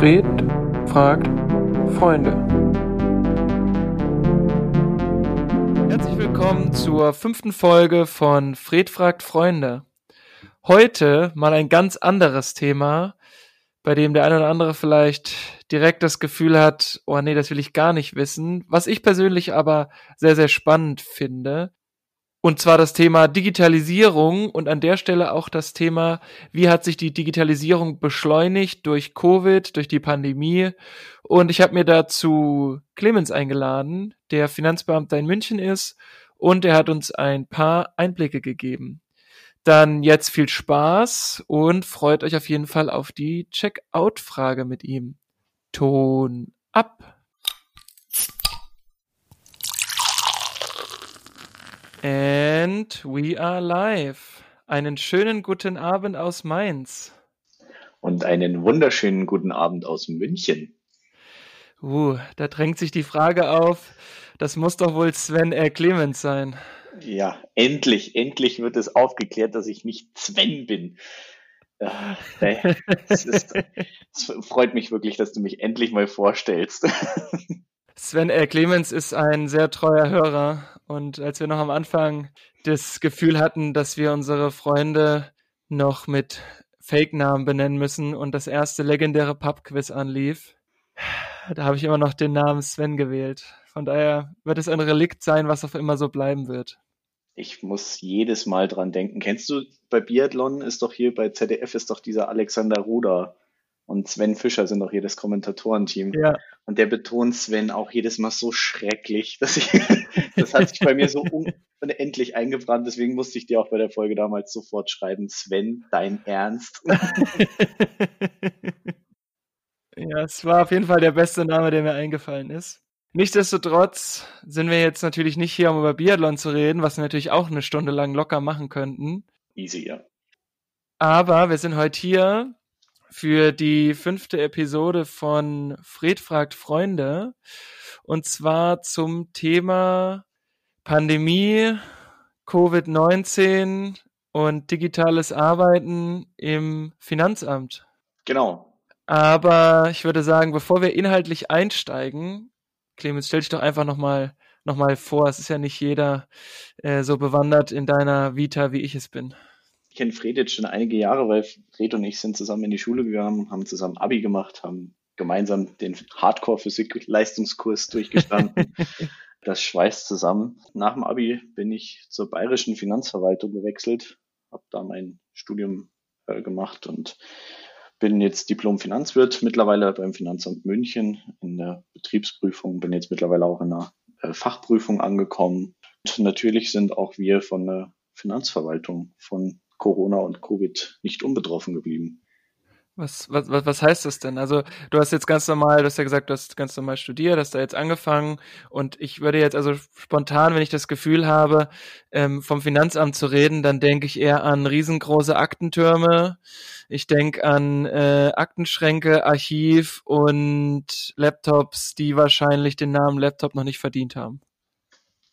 Fred fragt Freunde. Herzlich willkommen zur fünften Folge von Fred fragt Freunde. Heute mal ein ganz anderes Thema, bei dem der eine oder andere vielleicht direkt das Gefühl hat, oh nee, das will ich gar nicht wissen, was ich persönlich aber sehr, sehr spannend finde. Und zwar das Thema Digitalisierung und an der Stelle auch das Thema, wie hat sich die Digitalisierung beschleunigt durch Covid, durch die Pandemie. Und ich habe mir dazu Clemens eingeladen, der Finanzbeamter in München ist und er hat uns ein paar Einblicke gegeben. Dann jetzt viel Spaß und freut euch auf jeden Fall auf die Checkout-Frage mit ihm. Ton ab. And we are live. Einen schönen guten Abend aus Mainz. Und einen wunderschönen guten Abend aus München. Uh, da drängt sich die Frage auf, das muss doch wohl Sven R. Clemens sein. Ja, endlich, endlich wird es aufgeklärt, dass ich nicht Sven bin. Äh, es, ist, es freut mich wirklich, dass du mich endlich mal vorstellst. Sven R. Clemens ist ein sehr treuer Hörer und als wir noch am Anfang das Gefühl hatten, dass wir unsere Freunde noch mit Fake-Namen benennen müssen und das erste legendäre Pub-Quiz anlief, da habe ich immer noch den Namen Sven gewählt. Von daher wird es ein Relikt sein, was auch immer so bleiben wird. Ich muss jedes Mal dran denken. Kennst du bei Biathlon ist doch hier bei ZDF ist doch dieser Alexander Ruder und Sven Fischer sind auch hier das Kommentatorenteam. Ja. Und der betont Sven auch jedes Mal so schrecklich, dass ich, das hat sich bei mir so unendlich eingebrannt. Deswegen musste ich dir auch bei der Folge damals sofort schreiben, Sven, dein Ernst. ja, es war auf jeden Fall der beste Name, der mir eingefallen ist. Nichtsdestotrotz sind wir jetzt natürlich nicht hier, um über Biathlon zu reden, was wir natürlich auch eine Stunde lang locker machen könnten. Easy, ja. Aber wir sind heute hier, für die fünfte Episode von Fred fragt Freunde. Und zwar zum Thema Pandemie, Covid-19 und digitales Arbeiten im Finanzamt. Genau. Aber ich würde sagen, bevor wir inhaltlich einsteigen, Clemens, stell dich doch einfach nochmal noch mal vor. Es ist ja nicht jeder äh, so bewandert in deiner Vita, wie ich es bin ich kenne Fred jetzt schon einige Jahre, weil Fred und ich sind zusammen in die Schule gegangen, haben zusammen Abi gemacht, haben gemeinsam den Hardcore-Physik-Leistungskurs durchgestanden. das schweißt zusammen. Nach dem Abi bin ich zur bayerischen Finanzverwaltung gewechselt, habe da mein Studium äh, gemacht und bin jetzt Diplom-Finanzwirt, mittlerweile beim Finanzamt München in der Betriebsprüfung, bin jetzt mittlerweile auch in der äh, Fachprüfung angekommen. Und natürlich sind auch wir von der Finanzverwaltung von Corona und Covid nicht unbetroffen geblieben. Was, was, was heißt das denn? Also du hast jetzt ganz normal, du hast ja gesagt, du hast ganz normal studiert, hast da jetzt angefangen und ich würde jetzt also spontan, wenn ich das Gefühl habe, ähm, vom Finanzamt zu reden, dann denke ich eher an riesengroße Aktentürme, ich denke an äh, Aktenschränke, Archiv und Laptops, die wahrscheinlich den Namen Laptop noch nicht verdient haben.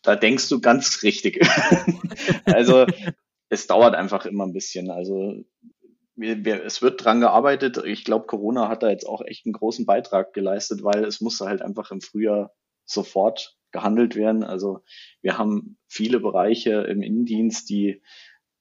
Da denkst du ganz richtig. also es dauert einfach immer ein bisschen. Also wir, wir, es wird dran gearbeitet. Ich glaube, Corona hat da jetzt auch echt einen großen Beitrag geleistet, weil es musste halt einfach im Frühjahr sofort gehandelt werden. Also wir haben viele Bereiche im Innendienst, die,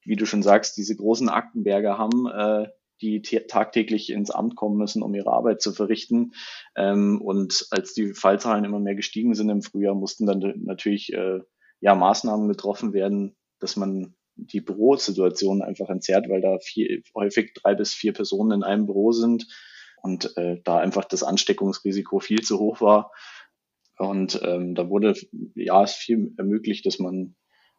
wie du schon sagst, diese großen Aktenberge haben, äh, die tagtäglich ins Amt kommen müssen, um ihre Arbeit zu verrichten. Ähm, und als die Fallzahlen immer mehr gestiegen sind im Frühjahr, mussten dann natürlich äh, ja Maßnahmen getroffen werden, dass man die Bürosituation einfach entzerrt, weil da viel, häufig drei bis vier Personen in einem Büro sind und äh, da einfach das Ansteckungsrisiko viel zu hoch war. Und ähm, da wurde ja es viel ermöglicht, dass man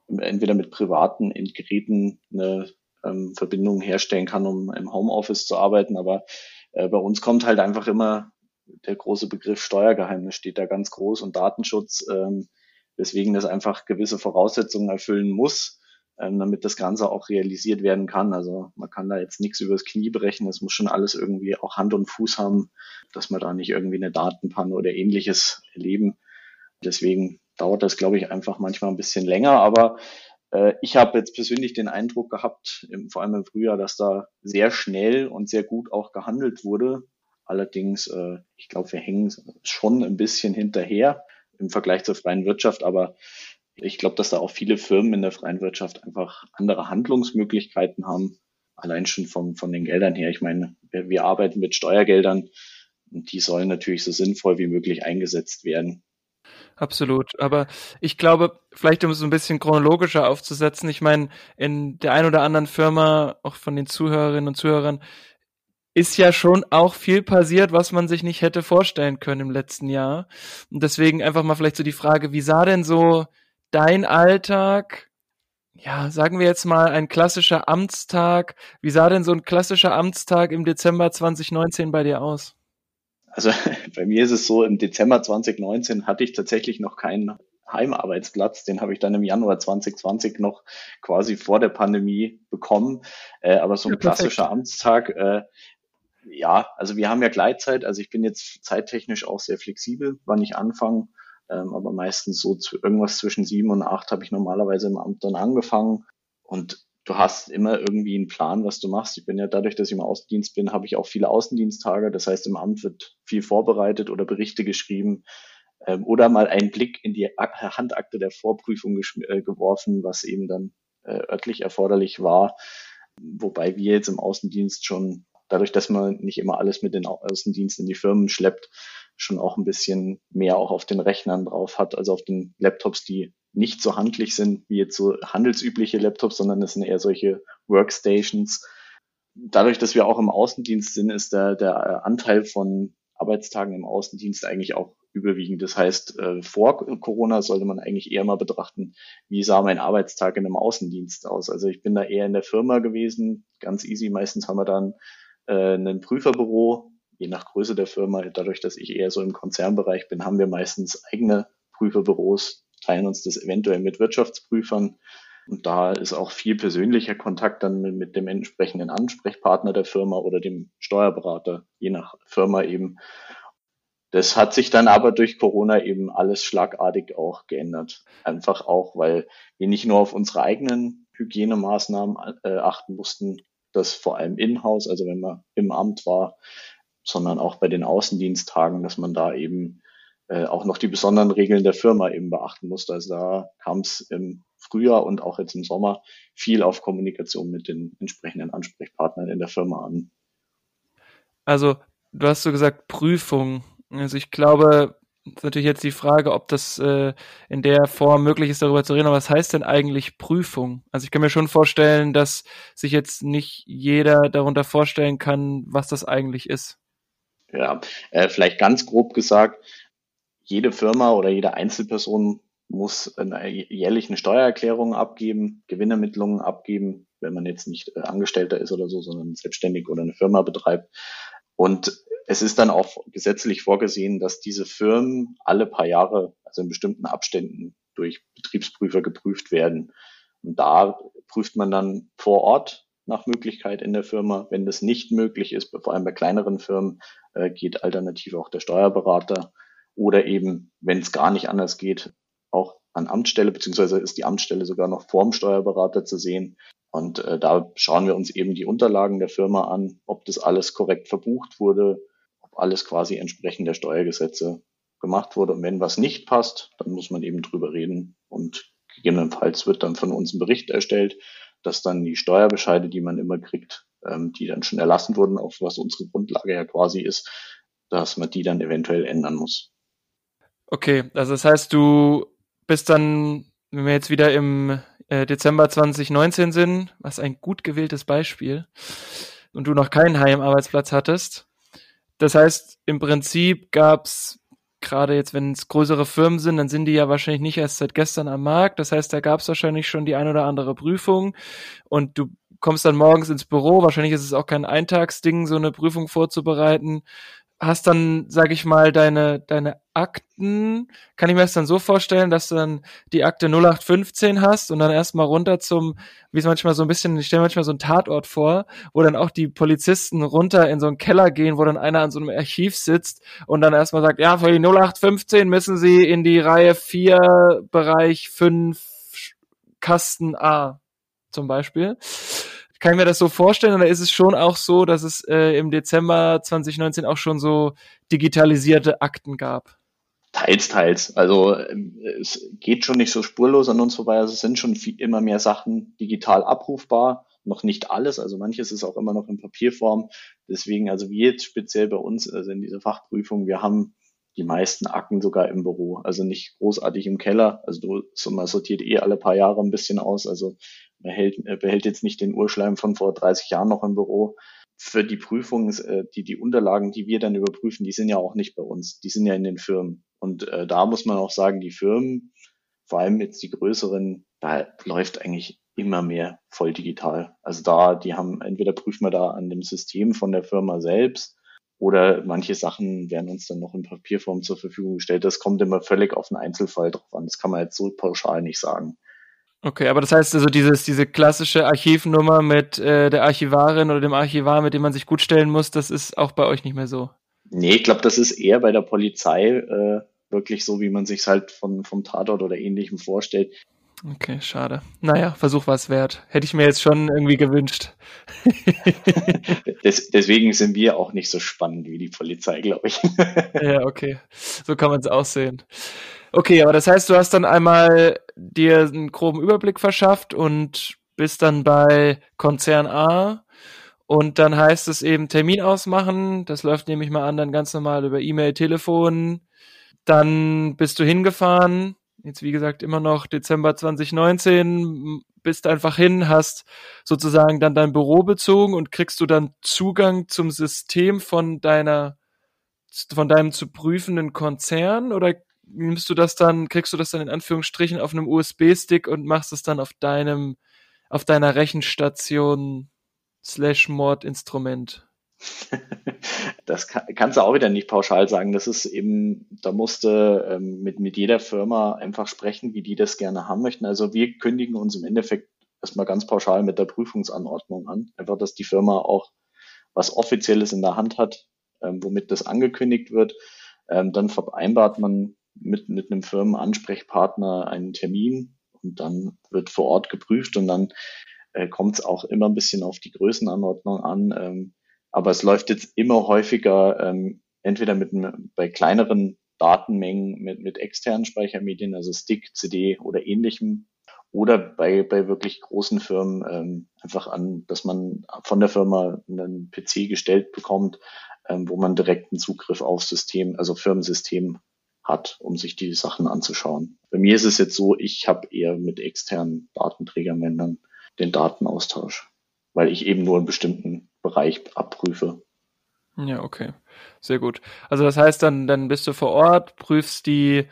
entweder mit privaten Endgeräten eine ähm, Verbindung herstellen kann, um im Homeoffice zu arbeiten. Aber äh, bei uns kommt halt einfach immer der große Begriff Steuergeheimnis steht da ganz groß und Datenschutz, ähm, weswegen das einfach gewisse Voraussetzungen erfüllen muss, ähm, damit das Ganze auch realisiert werden kann. Also man kann da jetzt nichts übers Knie brechen. Es muss schon alles irgendwie auch Hand und Fuß haben, dass man da nicht irgendwie eine Datenpanne oder ähnliches erleben. Deswegen dauert das, glaube ich, einfach manchmal ein bisschen länger. Aber äh, ich habe jetzt persönlich den Eindruck gehabt, im, vor allem im Frühjahr, dass da sehr schnell und sehr gut auch gehandelt wurde. Allerdings, äh, ich glaube, wir hängen schon ein bisschen hinterher im Vergleich zur freien Wirtschaft, aber ich glaube, dass da auch viele Firmen in der freien Wirtschaft einfach andere Handlungsmöglichkeiten haben, allein schon vom, von den Geldern her. Ich meine, wir, wir arbeiten mit Steuergeldern und die sollen natürlich so sinnvoll wie möglich eingesetzt werden. Absolut. Aber ich glaube, vielleicht um es ein bisschen chronologischer aufzusetzen, ich meine, in der ein oder anderen Firma, auch von den Zuhörerinnen und Zuhörern, ist ja schon auch viel passiert, was man sich nicht hätte vorstellen können im letzten Jahr. Und deswegen einfach mal vielleicht so die Frage, wie sah denn so dein Alltag, ja, sagen wir jetzt mal ein klassischer Amtstag, wie sah denn so ein klassischer Amtstag im Dezember 2019 bei dir aus? Also bei mir ist es so, im Dezember 2019 hatte ich tatsächlich noch keinen Heimarbeitsplatz. Den habe ich dann im Januar 2020 noch quasi vor der Pandemie bekommen. Äh, aber so ein ja, klassischer Amtstag, äh, ja, also wir haben ja Gleitzeit. Also ich bin jetzt zeittechnisch auch sehr flexibel, wann ich anfange. Ähm, aber meistens so zu, irgendwas zwischen sieben und acht habe ich normalerweise im Amt dann angefangen. Und du hast immer irgendwie einen Plan, was du machst. Ich bin ja dadurch, dass ich im Außendienst bin, habe ich auch viele Außendiensttage. Das heißt, im Amt wird viel vorbereitet oder Berichte geschrieben ähm, oder mal einen Blick in die Handakte der Vorprüfung äh, geworfen, was eben dann äh, örtlich erforderlich war. Wobei wir jetzt im Außendienst schon, dadurch, dass man nicht immer alles mit den Außendienst in die Firmen schleppt, schon auch ein bisschen mehr auch auf den Rechnern drauf hat, also auf den Laptops, die nicht so handlich sind wie jetzt so handelsübliche Laptops, sondern es sind eher solche Workstations. Dadurch, dass wir auch im Außendienst sind, ist der, der Anteil von Arbeitstagen im Außendienst eigentlich auch überwiegend. Das heißt, äh, vor Corona sollte man eigentlich eher mal betrachten, wie sah mein Arbeitstag in einem Außendienst aus. Also ich bin da eher in der Firma gewesen, ganz easy. Meistens haben wir dann äh, ein Prüferbüro, je nach Größe der Firma. Dadurch, dass ich eher so im Konzernbereich bin, haben wir meistens eigene Prüferbüros, teilen uns das eventuell mit Wirtschaftsprüfern. Und da ist auch viel persönlicher Kontakt dann mit, mit dem entsprechenden Ansprechpartner der Firma oder dem Steuerberater, je nach Firma eben. Das hat sich dann aber durch Corona eben alles schlagartig auch geändert. Einfach auch, weil wir nicht nur auf unsere eigenen Hygienemaßnahmen äh, achten mussten, das vor allem in-house, also wenn man im Amt war, sondern auch bei den Außendiensttagen, dass man da eben äh, auch noch die besonderen Regeln der Firma eben beachten musste. Also da kam es im Frühjahr und auch jetzt im Sommer viel auf Kommunikation mit den entsprechenden Ansprechpartnern in der Firma an. Also du hast so gesagt Prüfung. Also ich glaube, ist natürlich jetzt die Frage, ob das äh, in der Form möglich ist, darüber zu reden. Aber was heißt denn eigentlich Prüfung? Also ich kann mir schon vorstellen, dass sich jetzt nicht jeder darunter vorstellen kann, was das eigentlich ist. Ja, äh, vielleicht ganz grob gesagt, jede Firma oder jede Einzelperson muss eine, jährlich eine Steuererklärung abgeben, Gewinnermittlungen abgeben, wenn man jetzt nicht äh, Angestellter ist oder so, sondern selbstständig oder eine Firma betreibt. Und es ist dann auch gesetzlich vorgesehen, dass diese Firmen alle paar Jahre, also in bestimmten Abständen, durch Betriebsprüfer geprüft werden. Und da prüft man dann vor Ort nach Möglichkeit in der Firma. Wenn das nicht möglich ist, vor allem bei kleineren Firmen, äh, geht alternativ auch der Steuerberater. Oder eben, wenn es gar nicht anders geht, auch an Amtsstelle, beziehungsweise ist die Amtsstelle sogar noch vorm Steuerberater zu sehen. Und äh, da schauen wir uns eben die Unterlagen der Firma an, ob das alles korrekt verbucht wurde, ob alles quasi entsprechend der Steuergesetze gemacht wurde. Und wenn was nicht passt, dann muss man eben drüber reden. Und gegebenenfalls wird dann von uns ein Bericht erstellt, dass dann die Steuerbescheide, die man immer kriegt, ähm, die dann schon erlassen wurden, auf was unsere Grundlage ja quasi ist, dass man die dann eventuell ändern muss. Okay, also das heißt, du bist dann, wenn wir jetzt wieder im äh, Dezember 2019 sind, was ein gut gewähltes Beispiel, und du noch keinen Heimarbeitsplatz hattest. Das heißt, im Prinzip gab's gerade jetzt, wenn es größere Firmen sind, dann sind die ja wahrscheinlich nicht erst seit gestern am Markt. Das heißt, da gab's wahrscheinlich schon die ein oder andere Prüfung und du kommst dann morgens ins Büro. Wahrscheinlich ist es auch kein Eintagsding, so eine Prüfung vorzubereiten hast dann, sag ich mal, deine, deine Akten, kann ich mir das dann so vorstellen, dass du dann die Akte 0815 hast und dann erstmal runter zum, wie es manchmal so ein bisschen, ich stelle manchmal so einen Tatort vor, wo dann auch die Polizisten runter in so einen Keller gehen, wo dann einer an so einem Archiv sitzt und dann erstmal sagt, ja, für die 0815 müssen sie in die Reihe 4, Bereich 5, Kasten A zum Beispiel kann ich mir das so vorstellen oder ist es schon auch so, dass es äh, im Dezember 2019 auch schon so digitalisierte Akten gab? Teils, teils. Also ähm, es geht schon nicht so spurlos an uns vorbei. Also es sind schon viel, immer mehr Sachen digital abrufbar. Noch nicht alles, also manches ist auch immer noch in Papierform. Deswegen, also wir jetzt speziell bei uns, also in dieser Fachprüfung, wir haben die meisten Akten sogar im Büro. Also nicht großartig im Keller. Also du man sortiert eh alle paar Jahre ein bisschen aus. Also behält, behält jetzt nicht den Urschleim von vor 30 Jahren noch im Büro. Für die Prüfung, äh, die, die Unterlagen, die wir dann überprüfen, die sind ja auch nicht bei uns. Die sind ja in den Firmen. Und äh, da muss man auch sagen, die Firmen, vor allem jetzt die größeren, da läuft eigentlich immer mehr voll digital. Also da, die haben, entweder prüfen wir da an dem System von der Firma selbst oder manche Sachen werden uns dann noch in Papierform zur Verfügung gestellt. Das kommt immer völlig auf den Einzelfall drauf an. Das kann man jetzt so pauschal nicht sagen. Okay, aber das heißt also dieses, diese klassische Archivnummer mit äh, der Archivarin oder dem Archivar, mit dem man sich gut stellen muss, das ist auch bei euch nicht mehr so. Nee, ich glaube, das ist eher bei der Polizei äh, wirklich so, wie man sich halt von, vom Tatort oder ähnlichem vorstellt. Okay, schade. Naja, Versuch war es wert. Hätte ich mir jetzt schon irgendwie gewünscht. Des, deswegen sind wir auch nicht so spannend wie die Polizei, glaube ich. ja, okay. So kann man es auch sehen. Okay, aber das heißt, du hast dann einmal dir einen groben Überblick verschafft und bist dann bei Konzern A und dann heißt es eben Termin ausmachen. Das läuft nämlich mal an dann ganz normal über E-Mail, Telefon. Dann bist du hingefahren, jetzt wie gesagt immer noch Dezember 2019, bist einfach hin, hast sozusagen dann dein Büro bezogen und kriegst du dann Zugang zum System von deiner, von deinem zu prüfenden Konzern oder nimmst du das dann, kriegst du das dann in Anführungsstrichen auf einem USB-Stick und machst es dann auf deinem, auf deiner Rechenstation slash Mordinstrument? das kann, kannst du auch wieder nicht pauschal sagen. Das ist eben, da musste ähm, mit, mit jeder Firma einfach sprechen, wie die das gerne haben möchten. Also wir kündigen uns im Endeffekt erstmal ganz pauschal mit der Prüfungsanordnung an. Einfach, dass die Firma auch was Offizielles in der Hand hat, ähm, womit das angekündigt wird. Ähm, dann vereinbart man mit, mit einem Firmenansprechpartner einen Termin und dann wird vor Ort geprüft und dann äh, kommt es auch immer ein bisschen auf die Größenanordnung an. Ähm, aber es läuft jetzt immer häufiger, ähm, entweder mit bei kleineren Datenmengen mit, mit externen Speichermedien, also Stick, CD oder ähnlichem, oder bei, bei wirklich großen Firmen ähm, einfach an, dass man von der Firma einen PC gestellt bekommt, ähm, wo man direkten Zugriff auf System, also Firmensystem hat, um sich die Sachen anzuschauen. Bei mir ist es jetzt so, ich habe eher mit externen dann den Datenaustausch, weil ich eben nur einen bestimmten Bereich abprüfe. Ja, okay. Sehr gut. Also das heißt dann, dann bist du vor Ort, prüfst die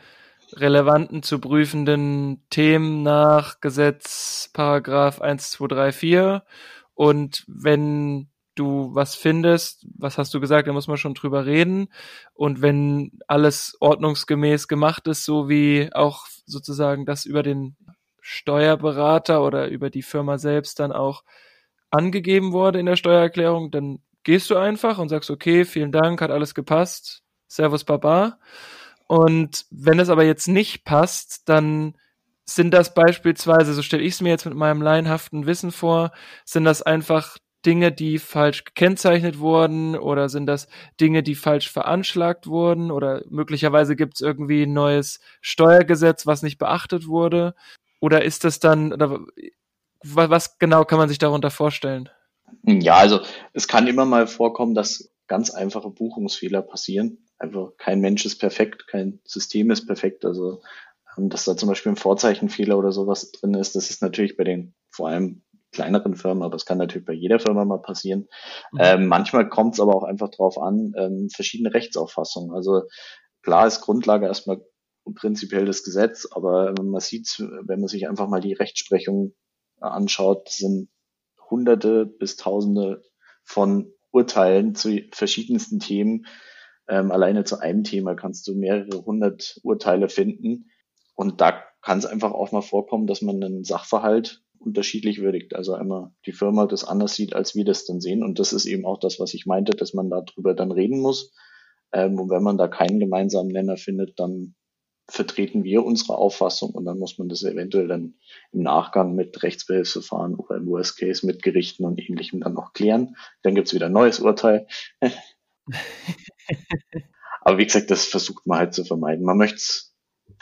relevanten zu prüfenden Themen nach Gesetz Paragraph 1234 und wenn du was findest, was hast du gesagt, da muss man schon drüber reden und wenn alles ordnungsgemäß gemacht ist, so wie auch sozusagen das über den Steuerberater oder über die Firma selbst dann auch angegeben wurde in der Steuererklärung, dann gehst du einfach und sagst, okay, vielen Dank, hat alles gepasst, Servus Baba. Und wenn es aber jetzt nicht passt, dann sind das beispielsweise, so stelle ich es mir jetzt mit meinem laienhaften Wissen vor, sind das einfach Dinge, die falsch gekennzeichnet wurden oder sind das Dinge, die falsch veranschlagt wurden oder möglicherweise gibt es irgendwie ein neues Steuergesetz, was nicht beachtet wurde oder ist das dann, oder was genau kann man sich darunter vorstellen? Ja, also es kann immer mal vorkommen, dass ganz einfache Buchungsfehler passieren. Einfach kein Mensch ist perfekt, kein System ist perfekt. Also ähm, dass da zum Beispiel ein Vorzeichenfehler oder sowas drin ist, das ist natürlich bei den vor allem kleineren Firmen, aber es kann natürlich bei jeder Firma mal passieren. Mhm. Ähm, manchmal kommt es aber auch einfach darauf an, ähm, verschiedene Rechtsauffassungen. Also klar ist Grundlage erstmal prinzipiell das Gesetz, aber man sieht, wenn man sich einfach mal die Rechtsprechung anschaut, sind Hunderte bis Tausende von Urteilen zu verschiedensten Themen. Ähm, alleine zu einem Thema kannst du mehrere hundert Urteile finden. Und da kann es einfach auch mal vorkommen, dass man einen Sachverhalt unterschiedlich würdigt. Also einmal die Firma das anders sieht, als wir das dann sehen. Und das ist eben auch das, was ich meinte, dass man darüber dann reden muss. Ähm, und wenn man da keinen gemeinsamen Nenner findet, dann vertreten wir unsere Auffassung und dann muss man das eventuell dann im Nachgang mit Rechtsbehelfsverfahren oder im Worst Case mit Gerichten und ähnlichem dann noch klären. Dann gibt's wieder ein neues Urteil. Aber wie gesagt, das versucht man halt zu vermeiden. Man möchte es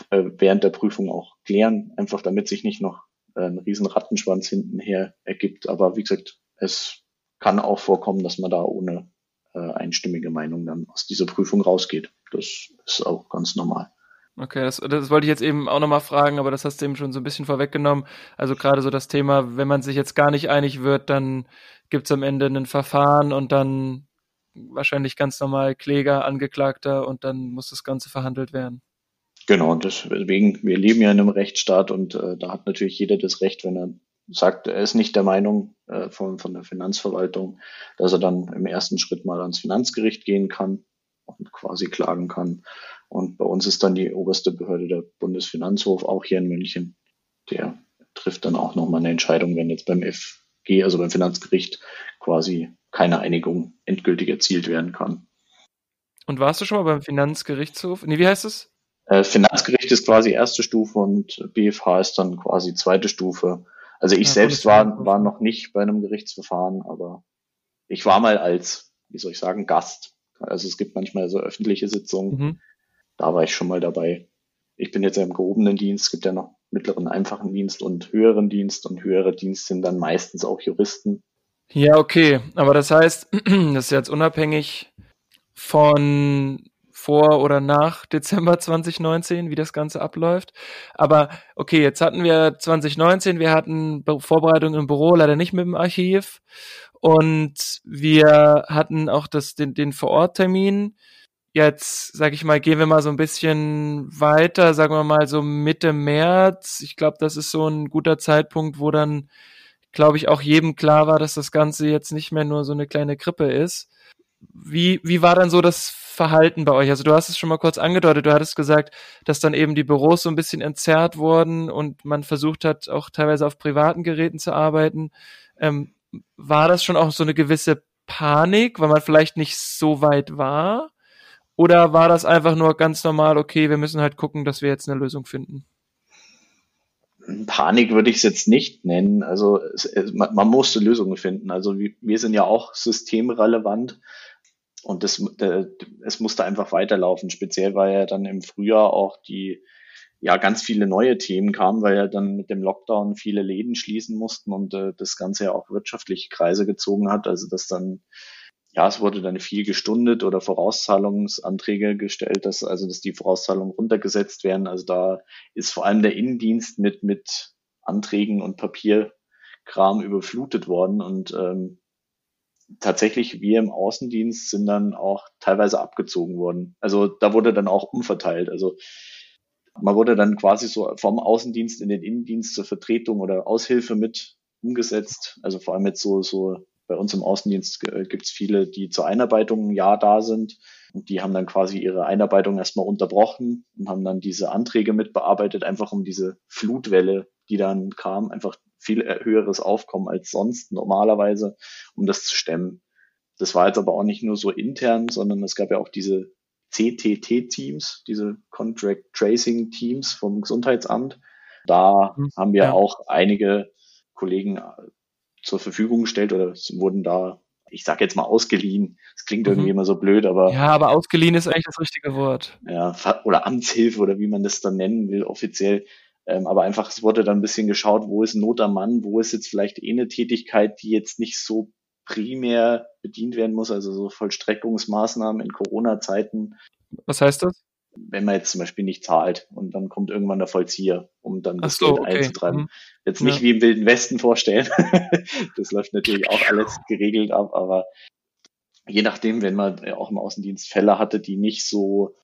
äh, während der Prüfung auch klären, einfach damit sich nicht noch äh, ein riesen Rattenschwanz hintenher ergibt. Aber wie gesagt, es kann auch vorkommen, dass man da ohne äh, einstimmige Meinung dann aus dieser Prüfung rausgeht. Das ist auch ganz normal. Okay, das, das wollte ich jetzt eben auch nochmal fragen, aber das hast du eben schon so ein bisschen vorweggenommen. Also gerade so das Thema, wenn man sich jetzt gar nicht einig wird, dann gibt's am Ende ein Verfahren und dann wahrscheinlich ganz normal Kläger, Angeklagter und dann muss das Ganze verhandelt werden. Genau, deswegen, wir leben ja in einem Rechtsstaat und äh, da hat natürlich jeder das Recht, wenn er sagt, er ist nicht der Meinung äh, von, von der Finanzverwaltung, dass er dann im ersten Schritt mal ans Finanzgericht gehen kann und quasi klagen kann. Und bei uns ist dann die oberste Behörde der Bundesfinanzhof, auch hier in München. Der trifft dann auch nochmal eine Entscheidung, wenn jetzt beim FG, also beim Finanzgericht, quasi keine Einigung endgültig erzielt werden kann. Und warst du schon mal beim Finanzgerichtshof? Nee, wie heißt es? Äh, Finanzgericht ist quasi erste Stufe und BFH ist dann quasi zweite Stufe. Also ich ja, selbst war, war noch nicht bei einem Gerichtsverfahren, aber ich war mal als, wie soll ich sagen, Gast. Also es gibt manchmal so öffentliche Sitzungen. Mhm. Da war ich schon mal dabei. Ich bin jetzt ja im gehobenen Dienst. Es gibt ja noch mittleren, einfachen Dienst und höheren Dienst. Und höhere Dienst sind dann meistens auch Juristen. Ja, okay. Aber das heißt, das ist jetzt unabhängig von vor oder nach Dezember 2019, wie das Ganze abläuft. Aber okay, jetzt hatten wir 2019, wir hatten Vorbereitungen im Büro, leider nicht mit dem Archiv. Und wir hatten auch das, den, den Vororttermin. Jetzt, sag ich mal, gehen wir mal so ein bisschen weiter, sagen wir mal so Mitte März. Ich glaube, das ist so ein guter Zeitpunkt, wo dann, glaube ich, auch jedem klar war, dass das Ganze jetzt nicht mehr nur so eine kleine Grippe ist. Wie, wie war dann so das Verhalten bei euch? Also du hast es schon mal kurz angedeutet, du hattest gesagt, dass dann eben die Büros so ein bisschen entzerrt wurden und man versucht hat, auch teilweise auf privaten Geräten zu arbeiten. Ähm, war das schon auch so eine gewisse Panik, weil man vielleicht nicht so weit war? Oder war das einfach nur ganz normal, okay, wir müssen halt gucken, dass wir jetzt eine Lösung finden? Panik würde ich es jetzt nicht nennen. Also es, es, man, man musste Lösungen finden. Also wir, wir sind ja auch systemrelevant und das, äh, es musste einfach weiterlaufen. Speziell weil ja dann im Frühjahr auch die ja ganz viele neue Themen kamen, weil ja dann mit dem Lockdown viele Läden schließen mussten und äh, das Ganze ja auch wirtschaftliche Kreise gezogen hat. Also dass dann ja, es wurde dann viel gestundet oder Vorauszahlungsanträge gestellt, dass also dass die Vorauszahlungen runtergesetzt werden. Also da ist vor allem der Innendienst mit mit Anträgen und Papierkram überflutet worden und ähm, tatsächlich wir im Außendienst sind dann auch teilweise abgezogen worden. Also da wurde dann auch umverteilt. Also man wurde dann quasi so vom Außendienst in den Innendienst zur Vertretung oder Aushilfe mit umgesetzt. Also vor allem jetzt so, so bei uns im Außendienst gibt es viele, die zur Einarbeitung ein Jahr da sind. Und die haben dann quasi ihre Einarbeitung erstmal unterbrochen und haben dann diese Anträge mitbearbeitet, einfach um diese Flutwelle, die dann kam, einfach viel höheres Aufkommen als sonst normalerweise, um das zu stemmen. Das war jetzt aber auch nicht nur so intern, sondern es gab ja auch diese CTT-Teams, diese Contract Tracing Teams vom Gesundheitsamt. Da mhm. haben wir ja. auch einige Kollegen zur Verfügung gestellt oder wurden da, ich sage jetzt mal ausgeliehen. Das klingt irgendwie mhm. immer so blöd, aber. Ja, aber ausgeliehen ist eigentlich das richtige Wort. Ja, oder Amtshilfe oder wie man das dann nennen will, offiziell. Ähm, aber einfach, es wurde dann ein bisschen geschaut, wo ist Not am Mann, wo ist jetzt vielleicht eh eine Tätigkeit, die jetzt nicht so primär bedient werden muss, also so Vollstreckungsmaßnahmen in Corona-Zeiten. Was heißt das? Wenn man jetzt zum Beispiel nicht zahlt und dann kommt irgendwann der Vollzieher, um dann das so, Geld okay. einzutreiben. Mhm. Jetzt nicht ja. wie im Wilden Westen vorstellen. das läuft natürlich auch alles geregelt ab, aber je nachdem, wenn man auch im Außendienst Fälle hatte, die nicht so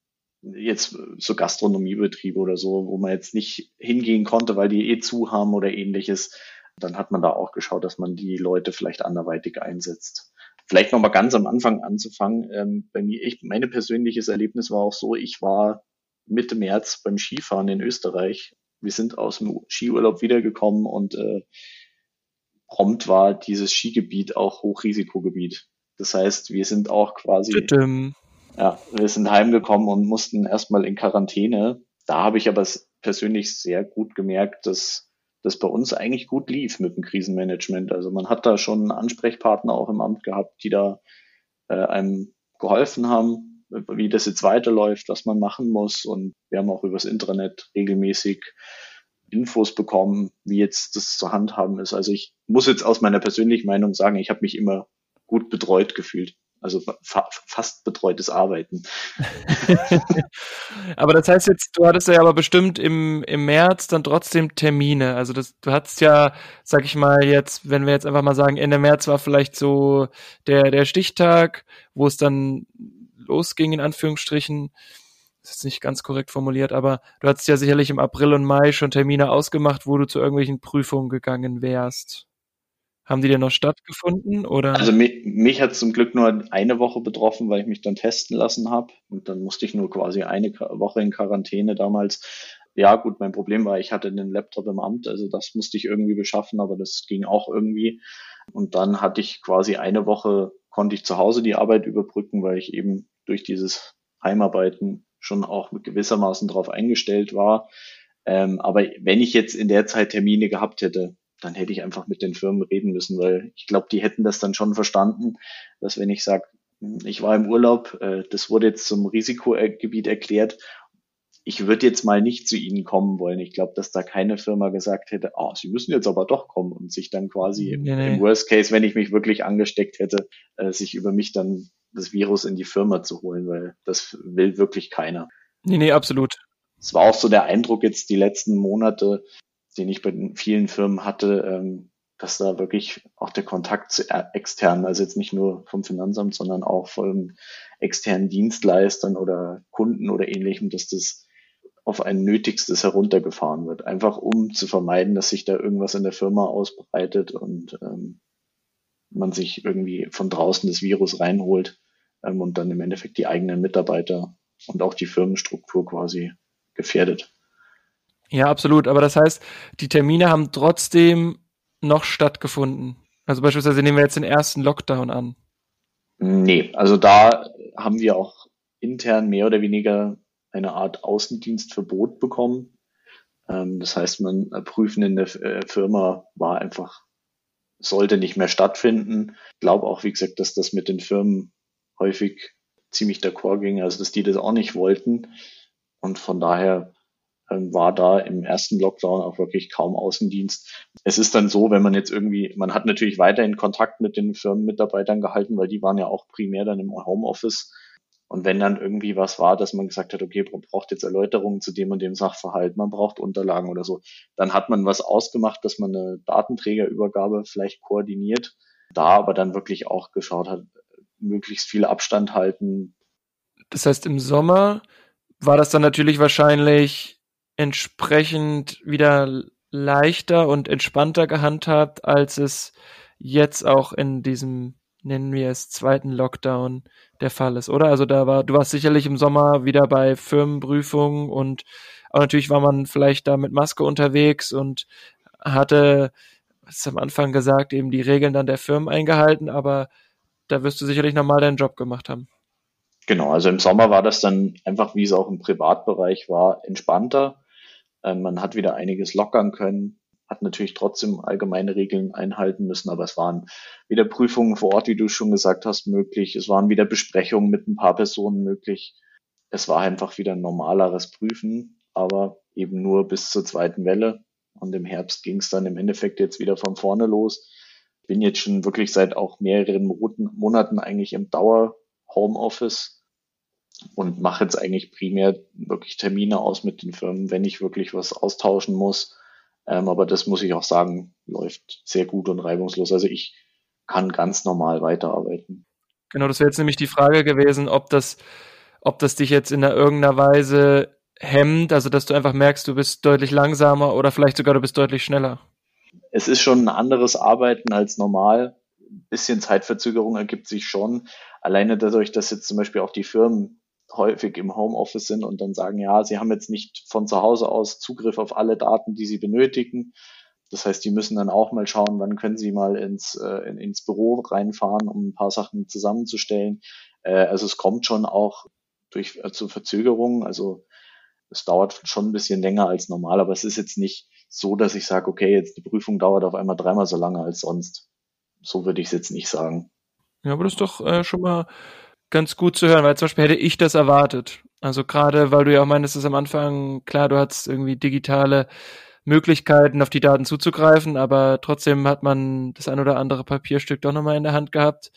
jetzt so Gastronomiebetriebe oder so, wo man jetzt nicht hingehen konnte, weil die eh zu haben oder ähnliches, dann hat man da auch geschaut, dass man die Leute vielleicht anderweitig einsetzt. Vielleicht nochmal ganz am Anfang anzufangen. Ähm, bei mir, ich, meine persönliches Erlebnis war auch so, ich war Mitte März beim Skifahren in Österreich. Wir sind aus dem Skiurlaub wiedergekommen und äh, prompt war dieses Skigebiet auch Hochrisikogebiet. Das heißt, wir sind auch quasi, Bitte. ja, wir sind heimgekommen und mussten erstmal in Quarantäne da habe ich aber persönlich sehr gut gemerkt, dass das bei uns eigentlich gut lief mit dem Krisenmanagement. Also man hat da schon Ansprechpartner auch im Amt gehabt, die da äh, einem geholfen haben, wie das jetzt weiterläuft, was man machen muss. Und wir haben auch übers Intranet regelmäßig Infos bekommen, wie jetzt das zu handhaben ist. Also ich muss jetzt aus meiner persönlichen Meinung sagen, ich habe mich immer gut betreut gefühlt. Also fa fast betreutes Arbeiten. aber das heißt jetzt, du hattest ja aber bestimmt im, im März dann trotzdem Termine. Also das, du hattest ja, sag ich mal jetzt, wenn wir jetzt einfach mal sagen, Ende März war vielleicht so der, der Stichtag, wo es dann losging, in Anführungsstrichen. Das ist nicht ganz korrekt formuliert, aber du hattest ja sicherlich im April und Mai schon Termine ausgemacht, wo du zu irgendwelchen Prüfungen gegangen wärst. Haben die denn noch stattgefunden? Oder? Also mich, mich hat zum Glück nur eine Woche betroffen, weil ich mich dann testen lassen habe. Und dann musste ich nur quasi eine Woche in Quarantäne damals. Ja, gut, mein Problem war, ich hatte einen Laptop im Amt, also das musste ich irgendwie beschaffen, aber das ging auch irgendwie. Und dann hatte ich quasi eine Woche, konnte ich zu Hause die Arbeit überbrücken, weil ich eben durch dieses Heimarbeiten schon auch mit gewissermaßen darauf eingestellt war. Ähm, aber wenn ich jetzt in der Zeit Termine gehabt hätte, dann hätte ich einfach mit den Firmen reden müssen, weil ich glaube, die hätten das dann schon verstanden, dass wenn ich sage, hm, ich war im Urlaub, äh, das wurde jetzt zum Risikogebiet erklärt, ich würde jetzt mal nicht zu Ihnen kommen wollen. Ich glaube, dass da keine Firma gesagt hätte, ah, oh, Sie müssen jetzt aber doch kommen und sich dann quasi nee, nee. im Worst Case, wenn ich mich wirklich angesteckt hätte, äh, sich über mich dann das Virus in die Firma zu holen, weil das will wirklich keiner. Nee, nee, absolut. Es war auch so der Eindruck jetzt die letzten Monate, den ich bei vielen Firmen hatte, ähm, dass da wirklich auch der Kontakt zu externen, also jetzt nicht nur vom Finanzamt, sondern auch von externen Dienstleistern oder Kunden oder ähnlichem, dass das auf ein Nötigstes heruntergefahren wird. Einfach um zu vermeiden, dass sich da irgendwas in der Firma ausbreitet und ähm, man sich irgendwie von draußen das Virus reinholt ähm, und dann im Endeffekt die eigenen Mitarbeiter und auch die Firmenstruktur quasi gefährdet. Ja, absolut. Aber das heißt, die Termine haben trotzdem noch stattgefunden. Also beispielsweise nehmen wir jetzt den ersten Lockdown an. Nee, also da haben wir auch intern mehr oder weniger eine Art Außendienstverbot bekommen. Ähm, das heißt, man prüfen in der äh, Firma war einfach, sollte nicht mehr stattfinden. Ich glaube auch, wie gesagt, dass das mit den Firmen häufig ziemlich d'accord ging, also dass die das auch nicht wollten. Und von daher war da im ersten Lockdown auch wirklich kaum Außendienst. Es ist dann so, wenn man jetzt irgendwie, man hat natürlich weiterhin Kontakt mit den Firmenmitarbeitern gehalten, weil die waren ja auch primär dann im Homeoffice. Und wenn dann irgendwie was war, dass man gesagt hat, okay, man braucht jetzt Erläuterungen zu dem und dem Sachverhalt, man braucht Unterlagen oder so, dann hat man was ausgemacht, dass man eine Datenträgerübergabe vielleicht koordiniert, da aber dann wirklich auch geschaut hat, möglichst viel Abstand halten. Das heißt, im Sommer war das dann natürlich wahrscheinlich entsprechend wieder leichter und entspannter gehandhabt, als es jetzt auch in diesem, nennen wir es, zweiten Lockdown der Fall ist, oder? Also da war, du warst sicherlich im Sommer wieder bei Firmenprüfungen und auch natürlich war man vielleicht da mit Maske unterwegs und hatte, was am Anfang gesagt, eben die Regeln dann der Firmen eingehalten, aber da wirst du sicherlich nochmal deinen Job gemacht haben. Genau, also im Sommer war das dann einfach, wie es auch im Privatbereich war, entspannter. Ähm, man hat wieder einiges lockern können, hat natürlich trotzdem allgemeine Regeln einhalten müssen, aber es waren wieder Prüfungen vor Ort, wie du schon gesagt hast, möglich. Es waren wieder Besprechungen mit ein paar Personen möglich. Es war einfach wieder ein normaleres Prüfen, aber eben nur bis zur zweiten Welle. Und im Herbst ging es dann im Endeffekt jetzt wieder von vorne los. Bin jetzt schon wirklich seit auch mehreren Monaten eigentlich im Dauer Homeoffice und mache jetzt eigentlich primär wirklich Termine aus mit den Firmen, wenn ich wirklich was austauschen muss. Ähm, aber das muss ich auch sagen, läuft sehr gut und reibungslos. Also ich kann ganz normal weiterarbeiten. Genau, das wäre jetzt nämlich die Frage gewesen, ob das, ob das dich jetzt in irgendeiner Weise hemmt, also dass du einfach merkst, du bist deutlich langsamer oder vielleicht sogar du bist deutlich schneller. Es ist schon ein anderes Arbeiten als normal. Ein bisschen Zeitverzögerung ergibt sich schon. Alleine dadurch, dass jetzt zum Beispiel auch die Firmen häufig im Homeoffice sind und dann sagen, ja, sie haben jetzt nicht von zu Hause aus Zugriff auf alle Daten, die sie benötigen. Das heißt, die müssen dann auch mal schauen, wann können sie mal ins, äh, ins Büro reinfahren, um ein paar Sachen zusammenzustellen. Äh, also es kommt schon auch durch äh, zu Verzögerungen. Also es dauert schon ein bisschen länger als normal, aber es ist jetzt nicht so, dass ich sage, okay, jetzt die Prüfung dauert auf einmal dreimal so lange als sonst. So würde ich es jetzt nicht sagen. Ja, aber das ist doch äh, schon mal ganz gut zu hören, weil zum Beispiel hätte ich das erwartet. Also gerade, weil du ja auch meinst, dass am Anfang, klar, du hattest irgendwie digitale Möglichkeiten, auf die Daten zuzugreifen, aber trotzdem hat man das ein oder andere Papierstück doch nochmal in der Hand gehabt.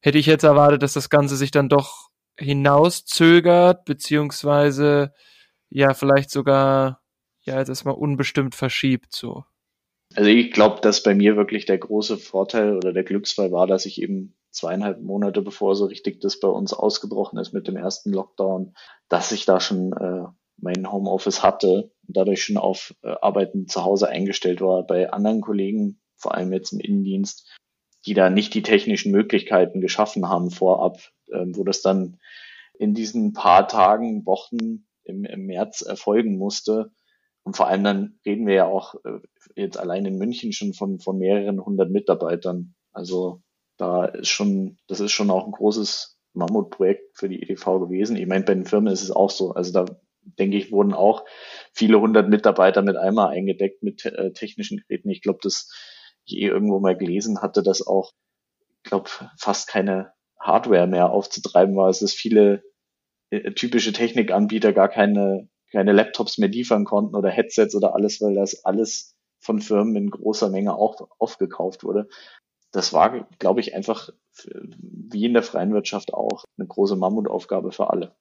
Hätte ich jetzt erwartet, dass das Ganze sich dann doch hinauszögert, beziehungsweise ja, vielleicht sogar, ja, jetzt erstmal unbestimmt verschiebt, so. Also ich glaube, dass bei mir wirklich der große Vorteil oder der Glücksfall war, dass ich eben zweieinhalb Monate bevor so richtig das bei uns ausgebrochen ist mit dem ersten Lockdown, dass ich da schon äh, mein Homeoffice hatte und dadurch schon auf äh, Arbeiten zu Hause eingestellt war. Bei anderen Kollegen, vor allem jetzt im Innendienst, die da nicht die technischen Möglichkeiten geschaffen haben vorab, äh, wo das dann in diesen paar Tagen, Wochen im, im März erfolgen musste. Und vor allem dann reden wir ja auch äh, jetzt allein in München schon von, von mehreren hundert Mitarbeitern. Also da ist schon, das ist schon auch ein großes Mammutprojekt für die EDV gewesen. Ich meine, bei den Firmen ist es auch so. Also da denke ich, wurden auch viele hundert Mitarbeiter mit einmal eingedeckt mit äh, technischen Geräten. Ich glaube, dass ich eh irgendwo mal gelesen hatte, dass auch, ich glaube, fast keine Hardware mehr aufzutreiben war. Es ist viele äh, typische Technikanbieter gar keine, keine Laptops mehr liefern konnten oder Headsets oder alles, weil das alles von Firmen in großer Menge auch aufgekauft wurde. Das war, glaube ich, einfach wie in der freien Wirtschaft auch eine große Mammutaufgabe für alle.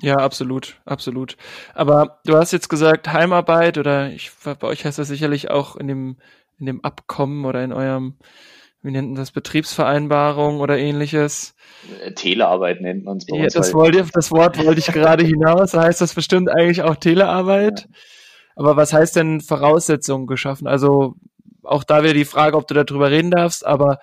Ja, absolut, absolut. Aber du hast jetzt gesagt Heimarbeit oder ich, bei euch heißt das sicherlich auch in dem, in dem Abkommen oder in eurem wie nennt man das, Betriebsvereinbarung oder ähnliches. Äh, Telearbeit nennt man es bei ja, uns. Das, wollte, das Wort wollte ich gerade hinaus. Heißt das bestimmt eigentlich auch Telearbeit? Ja. Aber was heißt denn Voraussetzungen geschaffen? Also auch da wäre die Frage, ob du darüber reden darfst, aber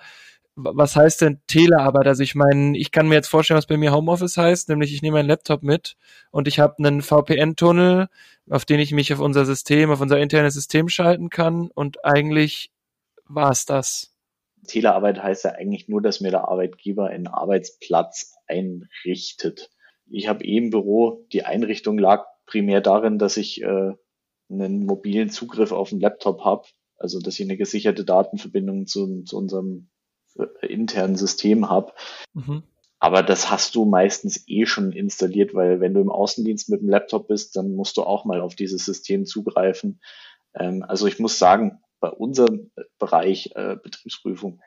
was heißt denn Telearbeit? Also ich meine, ich kann mir jetzt vorstellen, was bei mir Homeoffice heißt, nämlich ich nehme meinen Laptop mit und ich habe einen VPN-Tunnel, auf den ich mich auf unser System, auf unser internes System schalten kann und eigentlich war es das. Telearbeit heißt ja eigentlich nur, dass mir der Arbeitgeber einen Arbeitsplatz einrichtet. Ich habe eh im Büro, die Einrichtung lag primär darin, dass ich äh, einen mobilen Zugriff auf den Laptop habe, also dass ich eine gesicherte Datenverbindung zu, zu unserem äh, internen System habe. Mhm. Aber das hast du meistens eh schon installiert, weil wenn du im Außendienst mit dem Laptop bist, dann musst du auch mal auf dieses System zugreifen. Ähm, also ich muss sagen, bei unserem Bereich äh, Betriebsprüfung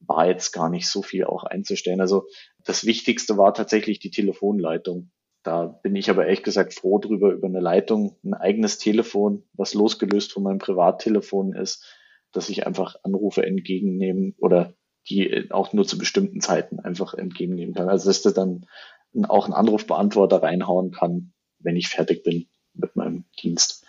war jetzt gar nicht so viel auch einzustellen. Also das Wichtigste war tatsächlich die Telefonleitung. Da bin ich aber ehrlich gesagt froh drüber, über eine Leitung, ein eigenes Telefon, was losgelöst von meinem Privattelefon ist, dass ich einfach Anrufe entgegennehmen oder die auch nur zu bestimmten Zeiten einfach entgegennehmen kann. Also dass das dann auch einen Anrufbeantworter reinhauen kann, wenn ich fertig bin mit meinem Dienst.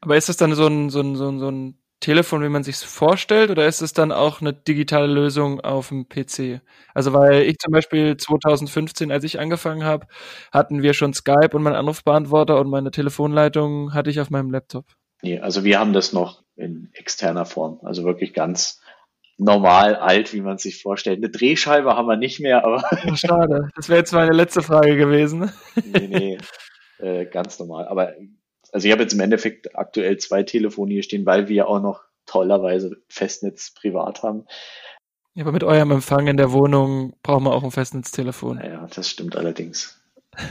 Aber ist das dann so ein, so ein, so ein, so ein Telefon, wie man sich vorstellt, oder ist es dann auch eine digitale Lösung auf dem PC? Also weil ich zum Beispiel 2015, als ich angefangen habe, hatten wir schon Skype und meinen Anrufbeantworter und meine Telefonleitung hatte ich auf meinem Laptop. Nee, also wir haben das noch in externer Form, also wirklich ganz normal alt, wie man sich vorstellt. Eine Drehscheibe haben wir nicht mehr, aber. schade, das wäre jetzt meine letzte Frage gewesen. nee, nee, äh, ganz normal. Aber also ich habe jetzt im Endeffekt aktuell zwei Telefone hier stehen, weil wir auch noch tollerweise Festnetz privat haben. Ja, aber mit eurem Empfang in der Wohnung brauchen wir auch ein Festnetztelefon. Ja, das stimmt allerdings.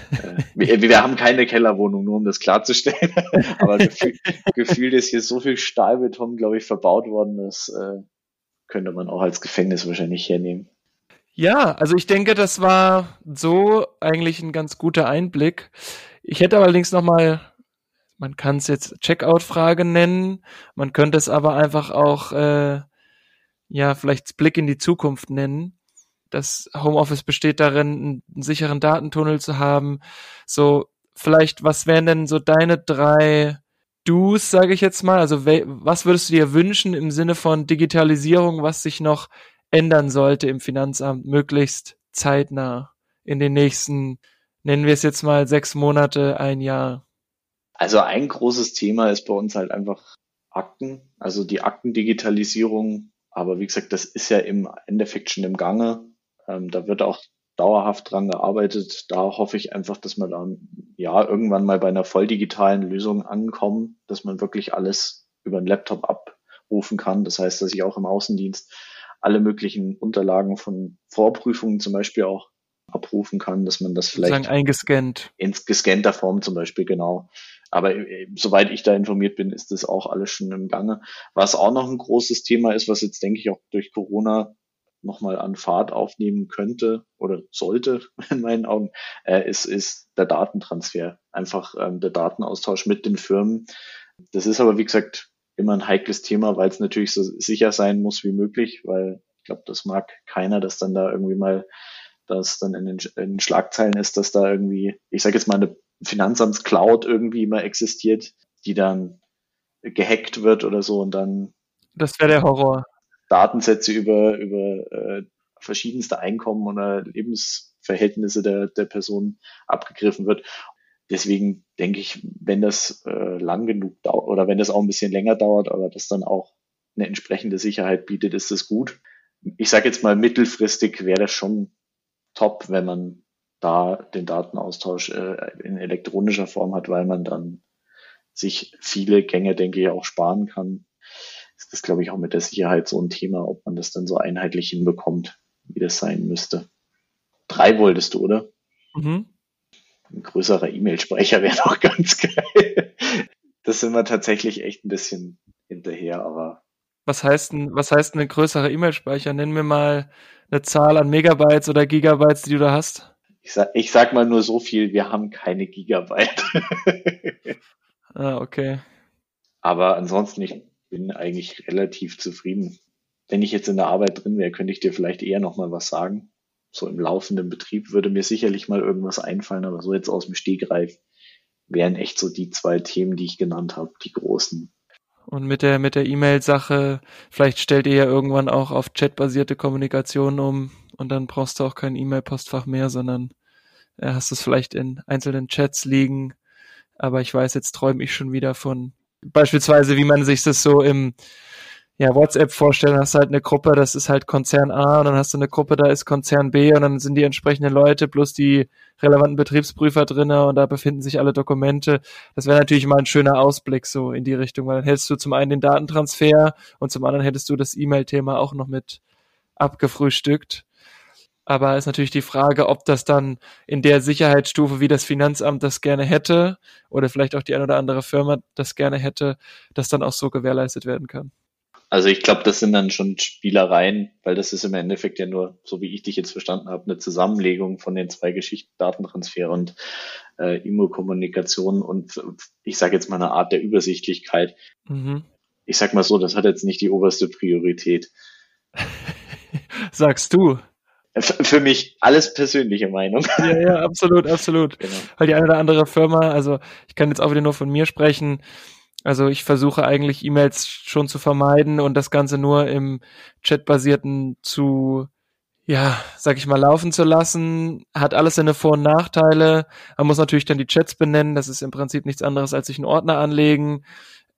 äh, wir, wir, haben keine Kellerwohnung, nur um das klarzustellen. aber gefühlt, gefühlt ist hier so viel Stahlbeton, glaube ich, verbaut worden, das äh, könnte man auch als Gefängnis wahrscheinlich hernehmen. Ja, also ich denke, das war so eigentlich ein ganz guter Einblick. Ich hätte allerdings noch mal man kann es jetzt Checkout-Frage nennen, man könnte es aber einfach auch, äh, ja, vielleicht Blick in die Zukunft nennen. Das Homeoffice besteht darin, einen sicheren Datentunnel zu haben. So, vielleicht, was wären denn so deine drei Do's, sage ich jetzt mal? Also, was würdest du dir wünschen im Sinne von Digitalisierung, was sich noch ändern sollte im Finanzamt, möglichst zeitnah in den nächsten, nennen wir es jetzt mal, sechs Monate, ein Jahr? Also ein großes Thema ist bei uns halt einfach Akten, also die Aktendigitalisierung. Aber wie gesagt, das ist ja im Endeffekt schon im Gange. Ähm, da wird auch dauerhaft dran gearbeitet. Da hoffe ich einfach, dass wir dann ja irgendwann mal bei einer voll digitalen Lösung ankommen, dass man wirklich alles über einen Laptop abrufen kann. Das heißt, dass ich auch im Außendienst alle möglichen Unterlagen von Vorprüfungen zum Beispiel auch abrufen kann, dass man das vielleicht eingescannt in gescannter Form zum Beispiel genau. Aber äh, soweit ich da informiert bin, ist das auch alles schon im Gange. Was auch noch ein großes Thema ist, was jetzt denke ich auch durch Corona nochmal an Fahrt aufnehmen könnte oder sollte in meinen Augen, äh, ist, ist der Datentransfer. Einfach ähm, der Datenaustausch mit den Firmen. Das ist aber, wie gesagt, immer ein heikles Thema, weil es natürlich so sicher sein muss wie möglich, weil ich glaube, das mag keiner, dass dann da irgendwie mal, dass dann in den, in den Schlagzeilen ist, dass da irgendwie, ich sage jetzt mal, eine Finanzamtscloud irgendwie mal existiert, die dann gehackt wird oder so und dann. Das wäre der Horror. Datensätze über, über äh, verschiedenste Einkommen oder Lebensverhältnisse der, der Person abgegriffen wird. Deswegen denke ich, wenn das äh, lang genug dauert oder wenn das auch ein bisschen länger dauert, aber das dann auch eine entsprechende Sicherheit bietet, ist das gut. Ich sage jetzt mal, mittelfristig wäre das schon top, wenn man da den Datenaustausch äh, in elektronischer Form hat, weil man dann sich viele Gänge, denke ich, auch sparen kann ist das, glaube ich, auch mit der Sicherheit so ein Thema, ob man das dann so einheitlich hinbekommt, wie das sein müsste. Drei wolltest du, oder? Mhm. Ein größerer E-Mail-Speicher wäre noch ganz geil. Das sind wir tatsächlich echt ein bisschen hinterher, aber. Was heißt denn, was heißt denn ein größerer E-Mail-Speicher? Nenn mir mal eine Zahl an Megabytes oder Gigabytes, die du da hast. Ich sag, ich sag mal nur so viel, wir haben keine Gigabyte. ah, okay. Aber ansonsten, ich bin eigentlich relativ zufrieden. Wenn ich jetzt in der Arbeit drin wäre, könnte ich dir vielleicht eher noch mal was sagen. So im laufenden Betrieb würde mir sicherlich mal irgendwas einfallen, aber so jetzt aus dem Stegreif wären echt so die zwei Themen, die ich genannt habe, die großen. Und mit der mit der E-Mail-Sache, vielleicht stellt ihr ja irgendwann auch auf chatbasierte Kommunikation um und dann brauchst du auch kein E-Mail-Postfach mehr, sondern äh, hast es vielleicht in einzelnen Chats liegen. Aber ich weiß, jetzt träume ich schon wieder von beispielsweise, wie man sich das so im ja, WhatsApp vorstellen, hast halt eine Gruppe, das ist halt Konzern A und dann hast du eine Gruppe, da ist Konzern B und dann sind die entsprechenden Leute plus die relevanten Betriebsprüfer drinnen und da befinden sich alle Dokumente. Das wäre natürlich mal ein schöner Ausblick so in die Richtung, weil dann hättest du zum einen den Datentransfer und zum anderen hättest du das E-Mail-Thema auch noch mit abgefrühstückt. Aber ist natürlich die Frage, ob das dann in der Sicherheitsstufe, wie das Finanzamt das gerne hätte, oder vielleicht auch die eine oder andere Firma das gerne hätte, das dann auch so gewährleistet werden kann. Also ich glaube, das sind dann schon Spielereien, weil das ist im Endeffekt ja nur, so wie ich dich jetzt verstanden habe, eine Zusammenlegung von den zwei Geschichten, Datentransfer und äh, Immo-Kommunikation und ich sage jetzt mal eine Art der Übersichtlichkeit. Mhm. Ich sag mal so, das hat jetzt nicht die oberste Priorität. Sagst du? Für mich alles persönliche Meinung. Ja, ja, absolut, absolut. Genau. Weil die eine oder andere Firma, also ich kann jetzt auch wieder nur von mir sprechen, also ich versuche eigentlich E-Mails schon zu vermeiden und das Ganze nur im Chat-basierten zu, ja, sag ich mal, laufen zu lassen. Hat alles seine Vor- und Nachteile. Man muss natürlich dann die Chats benennen. Das ist im Prinzip nichts anderes als sich einen Ordner anlegen.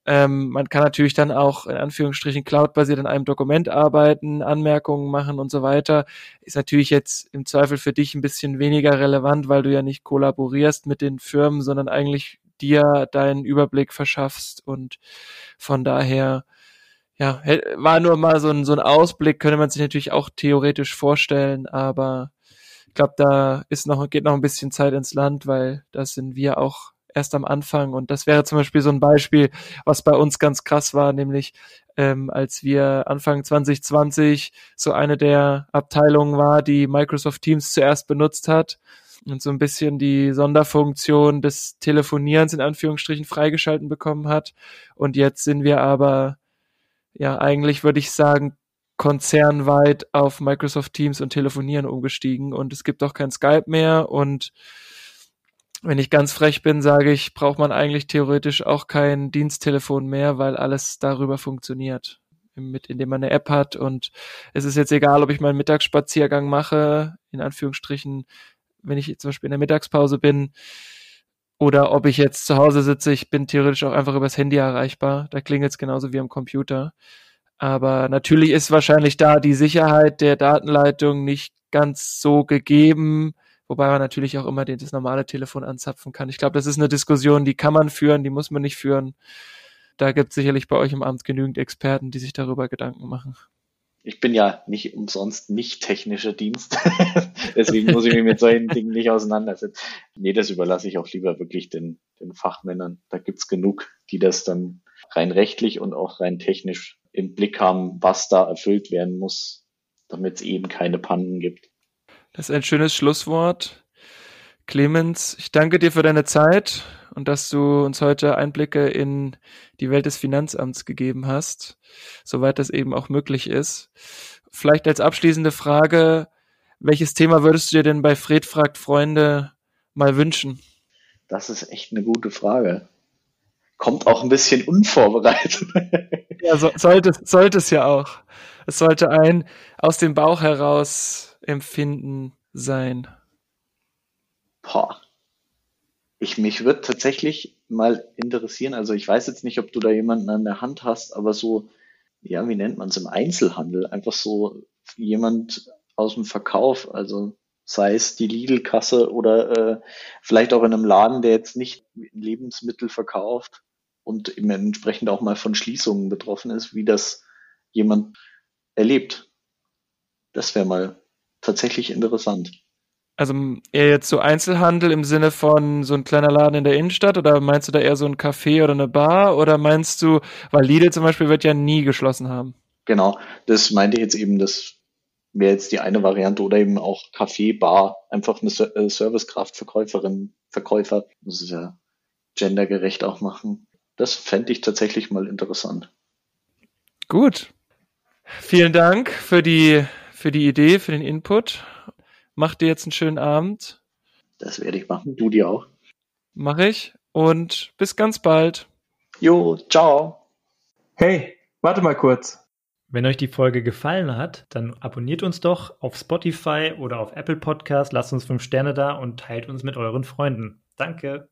Ähm, man kann natürlich dann auch in Anführungsstrichen cloud-basiert in einem Dokument arbeiten, Anmerkungen machen und so weiter. Ist natürlich jetzt im Zweifel für dich ein bisschen weniger relevant, weil du ja nicht kollaborierst mit den Firmen, sondern eigentlich dir deinen Überblick verschaffst und von daher ja, war nur mal so ein, so ein Ausblick, könnte man sich natürlich auch theoretisch vorstellen, aber ich glaube, da ist noch, geht noch ein bisschen Zeit ins Land, weil da sind wir auch erst am Anfang. Und das wäre zum Beispiel so ein Beispiel, was bei uns ganz krass war, nämlich ähm, als wir Anfang 2020 so eine der Abteilungen war, die Microsoft Teams zuerst benutzt hat und so ein bisschen die Sonderfunktion des Telefonierens in Anführungsstrichen freigeschalten bekommen hat. Und jetzt sind wir aber, ja, eigentlich würde ich sagen, konzernweit auf Microsoft Teams und Telefonieren umgestiegen und es gibt auch kein Skype mehr und wenn ich ganz frech bin, sage ich, braucht man eigentlich theoretisch auch kein Diensttelefon mehr, weil alles darüber funktioniert, mit, indem man eine App hat. Und es ist jetzt egal, ob ich meinen Mittagsspaziergang mache, in Anführungsstrichen, wenn ich zum Beispiel in der Mittagspause bin, oder ob ich jetzt zu Hause sitze, ich bin theoretisch auch einfach übers Handy erreichbar. Da klingelt es genauso wie am Computer. Aber natürlich ist wahrscheinlich da die Sicherheit der Datenleitung nicht ganz so gegeben, wobei man natürlich auch immer das normale Telefon anzapfen kann. Ich glaube, das ist eine Diskussion, die kann man führen, die muss man nicht führen. Da gibt es sicherlich bei euch im Amt genügend Experten, die sich darüber Gedanken machen. Ich bin ja nicht umsonst nicht technischer Dienst. Deswegen muss ich mich mit solchen Dingen nicht auseinandersetzen. Nee, das überlasse ich auch lieber wirklich den, den Fachmännern. Da gibt's genug, die das dann rein rechtlich und auch rein technisch im Blick haben, was da erfüllt werden muss, damit es eben keine Pannen gibt. Das ist ein schönes Schlusswort. Clemens, ich danke dir für deine Zeit und dass du uns heute Einblicke in die Welt des Finanzamts gegeben hast, soweit das eben auch möglich ist. Vielleicht als abschließende Frage, welches Thema würdest du dir denn bei Fred fragt Freunde mal wünschen? Das ist echt eine gute Frage. Kommt auch ein bisschen unvorbereitet. ja, so, sollte, sollte es ja auch. Es sollte ein aus dem Bauch heraus empfinden sein. Boah ich mich würde tatsächlich mal interessieren, also ich weiß jetzt nicht, ob du da jemanden an der Hand hast, aber so, ja, wie nennt man es im Einzelhandel? Einfach so jemand aus dem Verkauf, also sei es die Lidl-Kasse oder äh, vielleicht auch in einem Laden, der jetzt nicht Lebensmittel verkauft und eben entsprechend auch mal von Schließungen betroffen ist, wie das jemand erlebt. Das wäre mal tatsächlich interessant. Also eher jetzt so Einzelhandel im Sinne von so ein kleiner Laden in der Innenstadt oder meinst du da eher so ein Café oder eine Bar oder meinst du, weil Lidl zum Beispiel wird ja nie geschlossen haben? Genau, das meinte ich jetzt eben, das wäre jetzt die eine Variante oder eben auch Café, Bar, einfach eine äh, Servicekraft, Verkäuferin, Verkäufer, muss es ja gendergerecht auch machen. Das fände ich tatsächlich mal interessant. Gut. Vielen Dank für die, für die Idee, für den Input. Mach dir jetzt einen schönen Abend. Das werde ich machen. Du dir auch. Mach ich. Und bis ganz bald. Jo, ciao. Hey, warte mal kurz. Wenn euch die Folge gefallen hat, dann abonniert uns doch auf Spotify oder auf Apple Podcast, lasst uns fünf Sterne da und teilt uns mit euren Freunden. Danke.